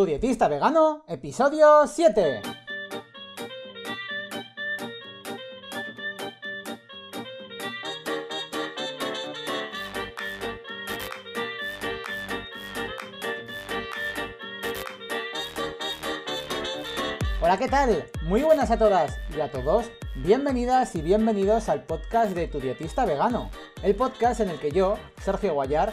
Tu dietista vegano, episodio 7. Hola, ¿qué tal? Muy buenas a todas y a todos. Bienvenidas y bienvenidos al podcast de Tu dietista vegano, el podcast en el que yo, Sergio Guayar,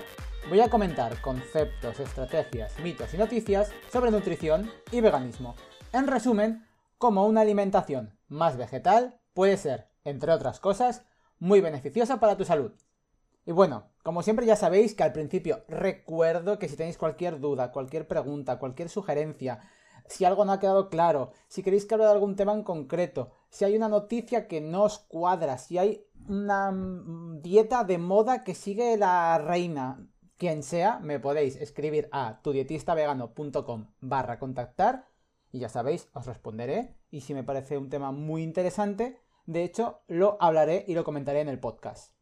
voy a comentar conceptos, estrategias, mitos y noticias sobre nutrición y veganismo. En resumen, cómo una alimentación más vegetal puede ser, entre otras cosas, muy beneficiosa para tu salud. Y bueno, como siempre ya sabéis que al principio recuerdo que si tenéis cualquier duda, cualquier pregunta, cualquier sugerencia, si algo no ha quedado claro, si queréis que hable de algún tema en concreto, si hay una noticia que no os cuadra, si hay una mm, dieta de moda que sigue la reina, quien sea, me podéis escribir a tudietistavegano.com barra contactar y ya sabéis, os responderé y si me parece un tema muy interesante, de hecho, lo hablaré y lo comentaré en el podcast.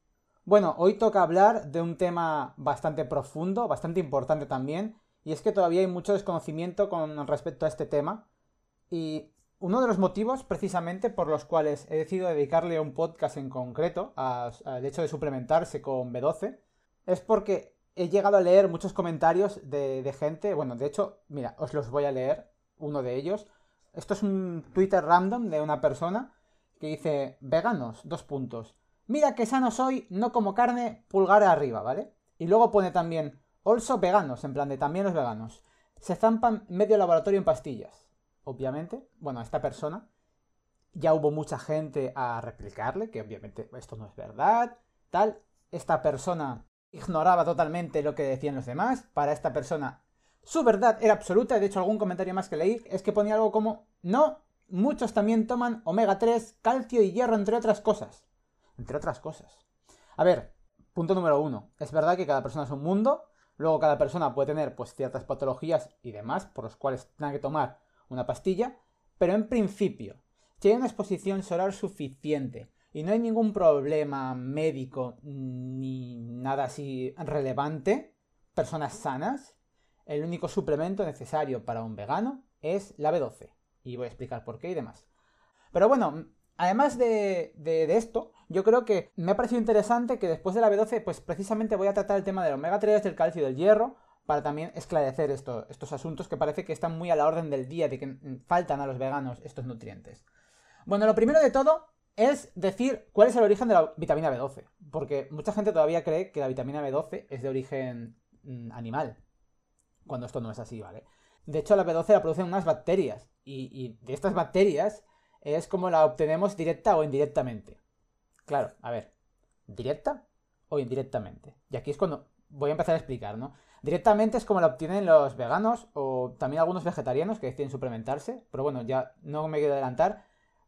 Bueno, hoy toca hablar de un tema bastante profundo, bastante importante también, y es que todavía hay mucho desconocimiento con respecto a este tema. Y uno de los motivos, precisamente, por los cuales he decidido dedicarle un podcast en concreto al hecho de suplementarse con B12, es porque he llegado a leer muchos comentarios de, gente. Bueno, de hecho, mira, os los voy a leer. Uno de ellos. Esto es un Twitter random de una persona que dice: Veganos, dos puntos. Mira que sano soy, no como carne, pulgar arriba, ¿vale? Y luego pone también: Also veganos, en plan de también los veganos. Se zampan medio laboratorio en pastillas. Obviamente, bueno, esta persona ya hubo mucha gente a replicarle, que obviamente esto no es verdad, tal. Esta persona ignoraba totalmente lo que decían los demás. Para esta persona, su verdad era absoluta. De hecho, algún comentario más que leí es que ponía algo como: No, muchos también toman omega 3, calcio y hierro, entre otras cosas. Entre otras cosas. A ver, punto número uno. Es verdad que cada persona es un mundo. Luego cada persona puede tener pues ciertas patologías y demás por los cuales tenga que tomar una pastilla. Pero en principio, si hay una exposición solar suficiente y no hay ningún problema médico ni nada así relevante, personas sanas, el único suplemento necesario para un vegano es la B12. Y voy a explicar por qué y demás. Pero bueno, además de, esto, yo creo que me ha parecido interesante que después de la B12, pues precisamente voy a tratar el tema del omega 3, del calcio y del hierro, para también esclarecer estos asuntos que parece que están muy a la orden del día, de que faltan a los veganos estos nutrientes. Bueno, lo primero de todo es decir cuál es el origen de la vitamina B12. Porque mucha gente todavía cree que la vitamina B12 es de origen mm, animal. Cuando esto no es así, ¿vale? De hecho, la B12 la producen unas bacterias. Y, de estas bacterias es como la obtenemos directa o indirectamente. Claro, a ver, ¿directa o indirectamente? Y aquí es cuando voy a empezar a explicar, ¿no? Directamente es como la obtienen los veganos o también algunos vegetarianos que deciden suplementarse. Pero bueno, ya no me quiero adelantar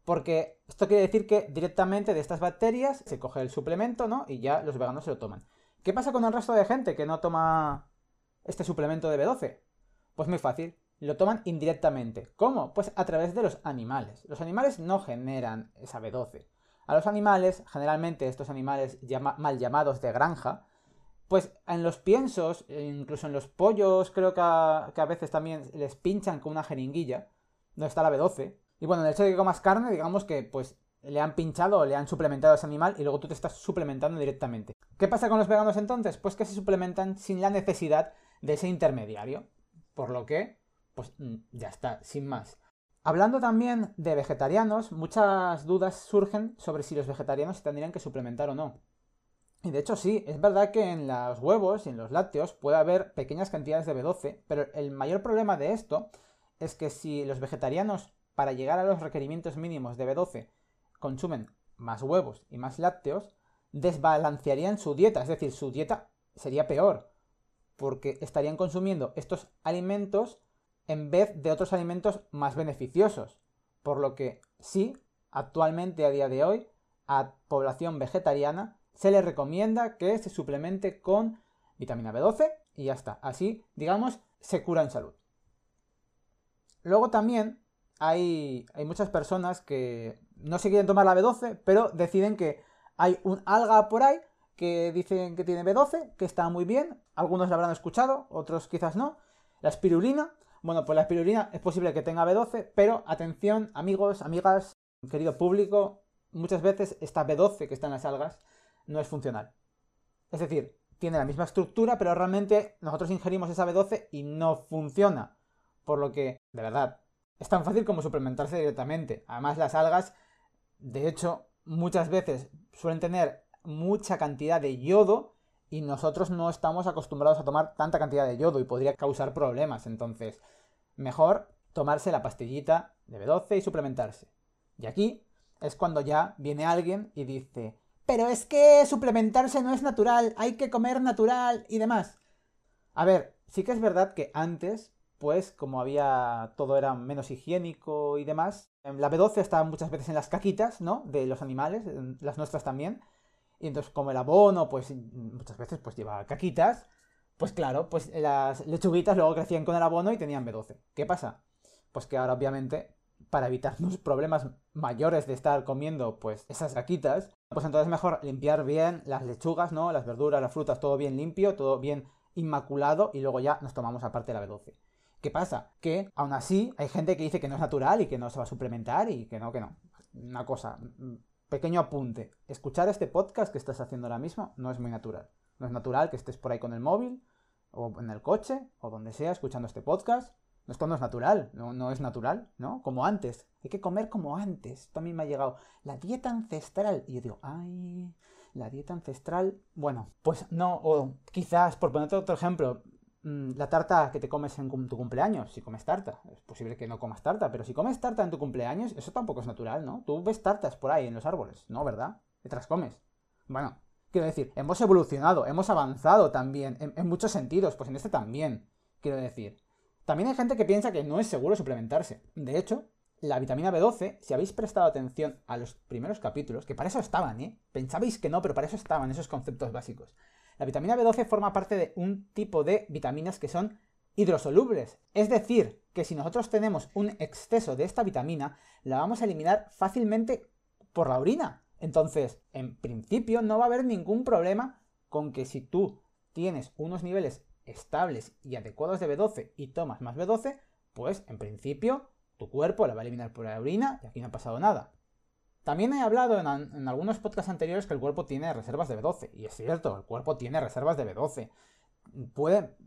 porque esto quiere decir que directamente de estas bacterias se coge el suplemento, ¿no? Y ya los veganos se lo toman. ¿Qué pasa con el resto de gente que no toma este suplemento de B12? Pues muy fácil, lo toman indirectamente. ¿Cómo? Pues a través de los animales. Los animales no generan esa B12. A los animales, generalmente estos animales mal llamados de granja, pues en los piensos, incluso en los pollos, creo que a, que a veces también les pinchan con una jeringuilla, no está la B12, y bueno, en el hecho de que comas carne, digamos que pues le han pinchado o le han suplementado a ese animal y luego tú te estás suplementando directamente. ¿Qué pasa con los veganos entonces? Pues que se suplementan sin la necesidad de ese intermediario. Por lo que, pues mm, ya está, sin más. Hablando también de vegetarianos, muchas dudas surgen sobre si los vegetarianos tendrían que suplementar o no. Y de hecho sí, es verdad que en los huevos y en los lácteos puede haber pequeñas cantidades de B12, pero el mayor problema de esto es que si los vegetarianos para llegar a los requerimientos mínimos de B12 consumen más huevos y más lácteos, desbalancearían su dieta, es decir, su dieta sería peor, porque estarían consumiendo estos alimentos en vez de otros alimentos más beneficiosos. Por lo que sí, actualmente a día de hoy, a población vegetariana se le recomienda que se suplemente con vitamina B12 y ya está. Así, digamos, se cura en salud. Luego también hay, muchas personas que no se quieren tomar la B12, pero deciden que hay un alga por ahí que dicen que tiene B12, que está muy bien, algunos la habrán escuchado, otros quizás no, la espirulina, Bueno, pues la espirulina es posible que tenga B12, pero atención, amigos, amigas, querido público, muchas veces esta B12 que está en las algas no es funcional. Es decir, tiene la misma estructura, pero realmente nosotros ingerimos esa B12 y no funciona. Por lo que, de verdad, es tan fácil como suplementarse directamente. Además, las algas, de hecho, muchas veces suelen tener mucha cantidad de yodo y nosotros no estamos acostumbrados a tomar tanta cantidad de yodo y podría causar problemas. Entonces, mejor tomarse la pastillita de B12 y suplementarse. Y aquí es cuando ya viene alguien y dice, pero es que suplementarse no es natural, hay que comer natural y demás. A ver, sí que es verdad que antes, pues como había todo era menos higiénico y demás, la B12 estaba muchas veces en las caquitas, ¿no? De los animales, las nuestras también. Y entonces como el abono, pues muchas veces pues lleva caquitas, pues claro, pues las lechuguitas luego crecían con el abono y tenían B12. ¿Qué pasa? Pues que ahora obviamente para evitarnos problemas mayores de estar comiendo pues esas caquitas, pues entonces es mejor limpiar bien las lechugas, ¿no? Las verduras, las frutas, todo bien limpio, todo bien inmaculado y luego ya nos tomamos aparte la B12. ¿Qué pasa? Que aún así hay gente que dice que no es natural y que no se va a suplementar y que no, que no. Una cosa, pequeño apunte. Escuchar este podcast que estás haciendo ahora mismo no es muy natural. No es natural que estés por ahí con el móvil o en el coche o donde sea escuchando este podcast. Esto no es natural, no, no es natural, ¿no? Como antes. Hay que comer como antes. Esto a mí me ha llegado. La dieta ancestral. Y yo digo, ay, la dieta ancestral. Bueno, pues no, o quizás, por ponerte otro ejemplo, Mm, la tarta que te comes en tu cumpleaños, si comes tarta, es posible que no comas tarta, pero si comes tarta en tu cumpleaños, eso tampoco es natural, ¿no? Tú ves tartas por ahí en los árboles, ¿no? ¿Verdad? Y te las comes. Bueno, quiero decir, hemos evolucionado, hemos avanzado también, en, en muchos sentidos, pues en este también, quiero decir. También hay gente que piensa que no es seguro suplementarse. De hecho, la vitamina B12, si habéis prestado atención a los primeros capítulos, que para eso estaban, ¿eh? Pensabais que no, pero para eso estaban esos conceptos básicos. La vitamina B12 forma parte de un tipo de vitaminas que son hidrosolubles. Es decir, que si nosotros tenemos un exceso de esta vitamina, la vamos a eliminar fácilmente por la orina. Entonces, en principio no va a haber ningún problema con que si tú tienes unos niveles estables y adecuados de B12 y tomas más B12, pues en principio tu cuerpo la va a eliminar por la orina y aquí no ha pasado nada. También he hablado en, algunos podcasts anteriores que el cuerpo tiene reservas de B12. Y es cierto, el cuerpo tiene reservas de B12.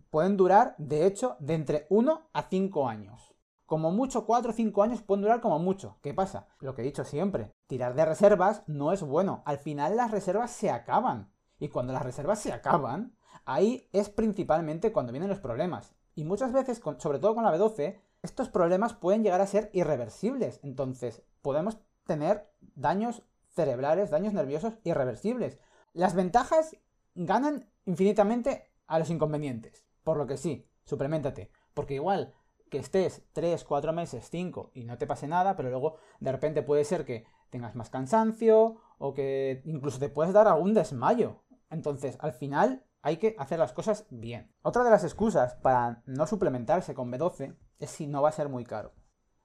pueden durar, de hecho, de entre 1 a 5 años. Como mucho, 4 o 5 años pueden durar como mucho. ¿Qué pasa? Lo que he dicho siempre, tirar de reservas no es bueno. Al final las reservas se acaban. Y cuando las reservas se acaban, ahí es principalmente cuando vienen los problemas. Y muchas veces, sobre todo con la B12, estos problemas pueden llegar a ser irreversibles. Entonces, podemos tener daños cerebrales, daños nerviosos irreversibles. Las ventajas ganan infinitamente a los inconvenientes. Por lo que sí, suplementate. Porque igual que estés 3, 4 meses, 5 y no te pase nada, pero luego de repente puede ser que tengas más cansancio o que incluso te puedes dar algún desmayo. Entonces, al final hay que hacer las cosas bien. Otra de las excusas para no suplementarse con B12 es si no va a ser muy caro.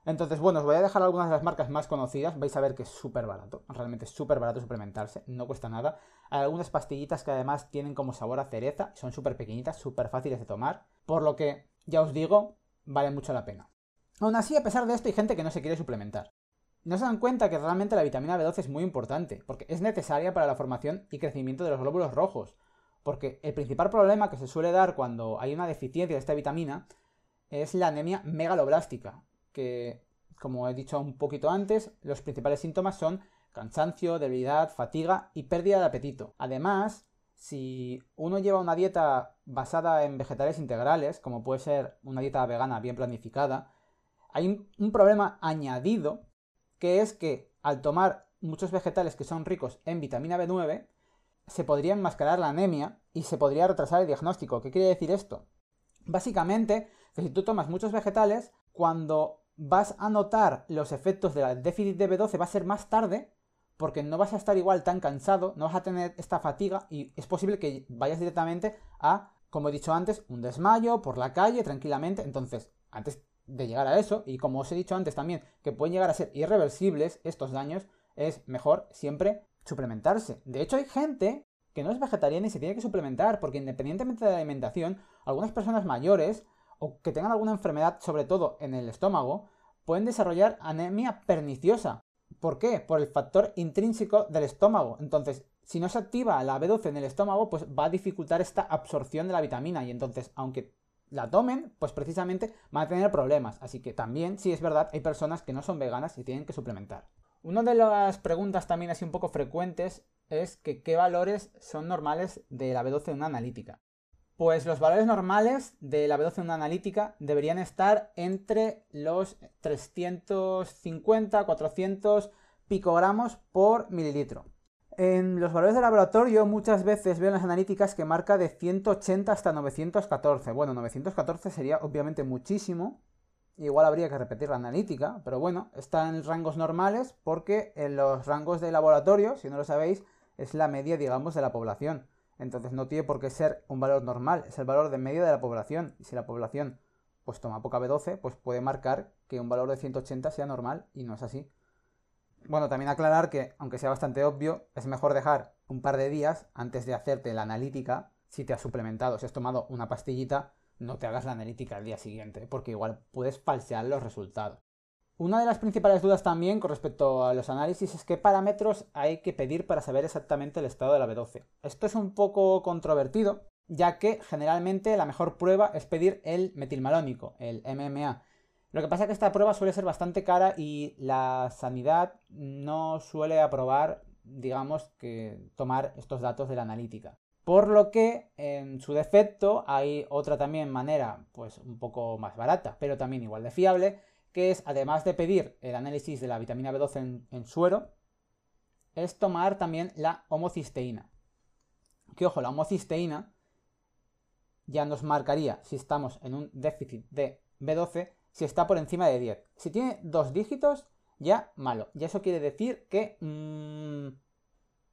Entonces, bueno, os voy a dejar algunas de las marcas más conocidas. Vais a ver que es súper barato. Realmente es súper barato suplementarse. No cuesta nada. Hay algunas pastillitas que además tienen como sabor a cereza. Son súper pequeñitas, súper fáciles de tomar. Por lo que, ya os digo, vale mucho la pena. Aún así, a pesar de esto, hay gente que no se quiere suplementar. No se dan cuenta que realmente la vitamina B12 es muy importante, porque es necesaria para la formación y crecimiento de los glóbulos rojos. Porque el principal problema que se suele dar cuando hay una deficiencia de esta vitamina es la anemia megaloblástica, que, como he dicho un poquito antes, los principales síntomas son cansancio, debilidad, fatiga y pérdida de apetito. Además, si uno lleva una dieta basada en vegetales integrales, como puede ser una dieta vegana bien planificada, hay un problema añadido que es que al tomar muchos vegetales que son ricos en vitamina B9, se podría enmascarar la anemia y se podría retrasar el diagnóstico. ¿Qué quiere decir esto? Básicamente, que si tú tomas muchos vegetales, cuando vas a notar los efectos del déficit de B12 va a ser más tarde, porque no vas a estar igual tan cansado, no vas a tener esta fatiga y es posible que vayas directamente a, como he dicho antes, un desmayo por la calle tranquilamente. Entonces, antes de llegar a eso, y como os he dicho antes también, que pueden llegar a ser irreversibles estos daños, es mejor siempre suplementarse. De hecho, hay gente que no es vegetariana y se tiene que suplementar, porque independientemente de la alimentación, algunas personas mayores o que tengan alguna enfermedad, sobre todo en el estómago, pueden desarrollar anemia perniciosa. ¿Por qué? Por el factor intrínseco del estómago. Entonces, si no se activa la B12 en el estómago, pues va a dificultar esta absorción de la vitamina y entonces, aunque la tomen, pues precisamente van a tener problemas. Así que también, sí es verdad, hay personas que no son veganas y tienen que suplementar. Una de las preguntas también así un poco frecuentes es que qué valores son normales de la B12 en una analítica. Pues los valores normales de la B12 en una analítica deberían estar entre los 350, 400 picogramos por mililitro. En los valores de laboratorio muchas veces veo en las analíticas que marca de 180 hasta 914. Bueno, 914 sería obviamente muchísimo. Igual habría que repetir la analítica, pero bueno, está en rangos normales porque en los rangos de laboratorio, si no lo sabéis, es la media, digamos, de la población. Entonces no tiene por qué ser un valor normal, es el valor de media de la población. Y si la población pues toma poca B12, pues puede marcar que un valor de 180 sea normal y no es así. Bueno, también aclarar que, aunque sea bastante obvio, es mejor dejar un par de días antes de hacerte la analítica, si te has suplementado, si has tomado una pastillita, no te hagas la analítica al día siguiente, porque igual puedes falsear los resultados. Una de las principales dudas también con respecto a los análisis es qué parámetros hay que pedir para saber exactamente el estado de la B12. Esto es un poco controvertido, ya que generalmente la mejor prueba es pedir el metilmalónico, el MMA, lo que pasa es que esta prueba suele ser bastante cara y la sanidad no suele aprobar, digamos, que tomar estos datos de la analítica. Por lo que, en su defecto, hay otra también manera, pues un poco más barata, pero también igual de fiable, que es, además de pedir el análisis de la vitamina B12 en, suero, es tomar también la homocisteína. Que ojo, la homocisteína ya nos marcaría si estamos en un déficit de B12 si está por encima de 10. Si tiene dos dígitos, ya malo. Y eso quiere decir que... Mmm,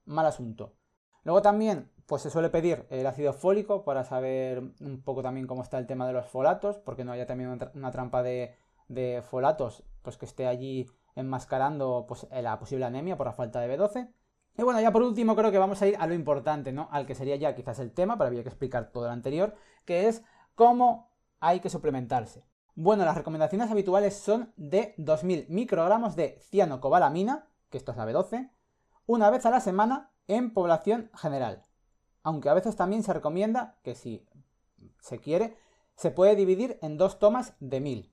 mal asunto. Luego también, pues se suele pedir el ácido fólico para saber un poco también cómo está el tema de los folatos, porque no haya también una trampa de, de folatos, pues que esté allí enmascarando pues, la posible anemia por la falta de B12. Y bueno, ya por último creo que vamos a ir a lo importante, ¿no? Al que sería ya quizás el tema, pero había que explicar todo lo anterior, que es cómo hay que suplementarse. Bueno, las recomendaciones habituales son de 2000 microgramos de cianocobalamina, que esto es la B12, una vez a la semana en población general. Aunque a veces también se recomienda que si se quiere, se puede dividir en dos tomas de 1000.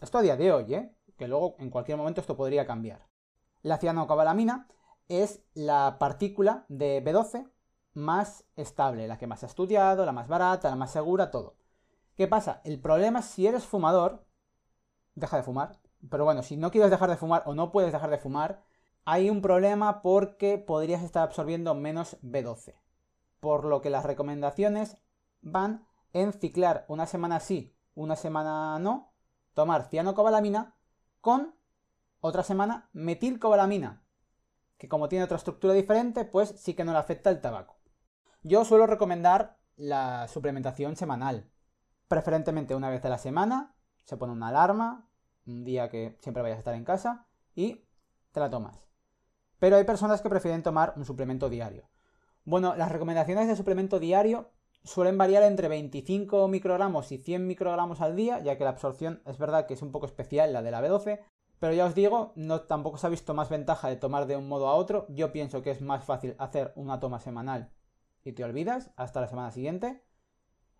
Esto a día de hoy, ¿eh? que luego en cualquier momento esto podría cambiar. La cianocobalamina es la partícula de B12 más estable, la que más ha estudiado, la más barata, la más segura, todo. ¿Qué pasa? El problema es si eres fumador, deja de fumar. Pero bueno, si no quieres dejar de fumar o no puedes dejar de fumar, hay un problema porque podrías estar absorbiendo menos B12. Por lo que las recomendaciones van en ciclar una semana sí, una semana no, tomar cianocobalamina con otra semana metilcobalamina, que como tiene otra estructura diferente, pues sí que no le afecta el tabaco. Yo suelo recomendar la suplementación semanal, preferentemente una vez a la semana, se pone una alarma, un día que siempre vayas a estar en casa y te la tomas. Pero hay personas que prefieren tomar un suplemento diario. Bueno, las recomendaciones de suplemento diario suelen variar entre 25 microgramos y 100 microgramos al día, ya que la absorción es verdad que es un poco especial la de la B12, pero ya os digo, no tampoco se ha visto más ventaja de tomar de un modo a otro. Yo pienso que es más fácil hacer una toma semanal y te olvidas hasta la semana siguiente.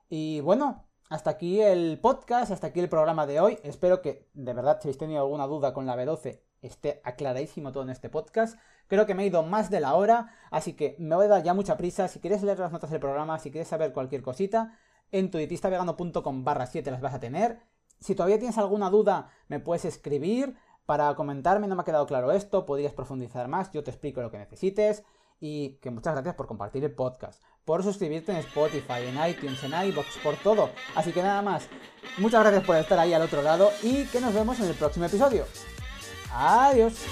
Y bueno, hasta aquí el podcast, hasta aquí el programa de hoy. Espero que de verdad si habéis tenido alguna duda con la B12 esté aclaradísimo todo en este podcast. Creo que me he ido más de la hora, así que me voy a dar ya mucha prisa. Si quieres leer las notas del programa, si quieres saber cualquier cosita, en tu dietistavegano.com barra 7 las vas a tener. Si todavía tienes alguna duda, me puedes escribir para comentarme, no me ha quedado claro esto, podrías profundizar más, yo te explico lo que necesites y que muchas gracias por compartir el podcast, por suscribirte en Spotify, en iTunes, en iBox, por todo. Así que nada más, muchas gracias por estar ahí al otro lado y que nos vemos en el próximo episodio. Adiós.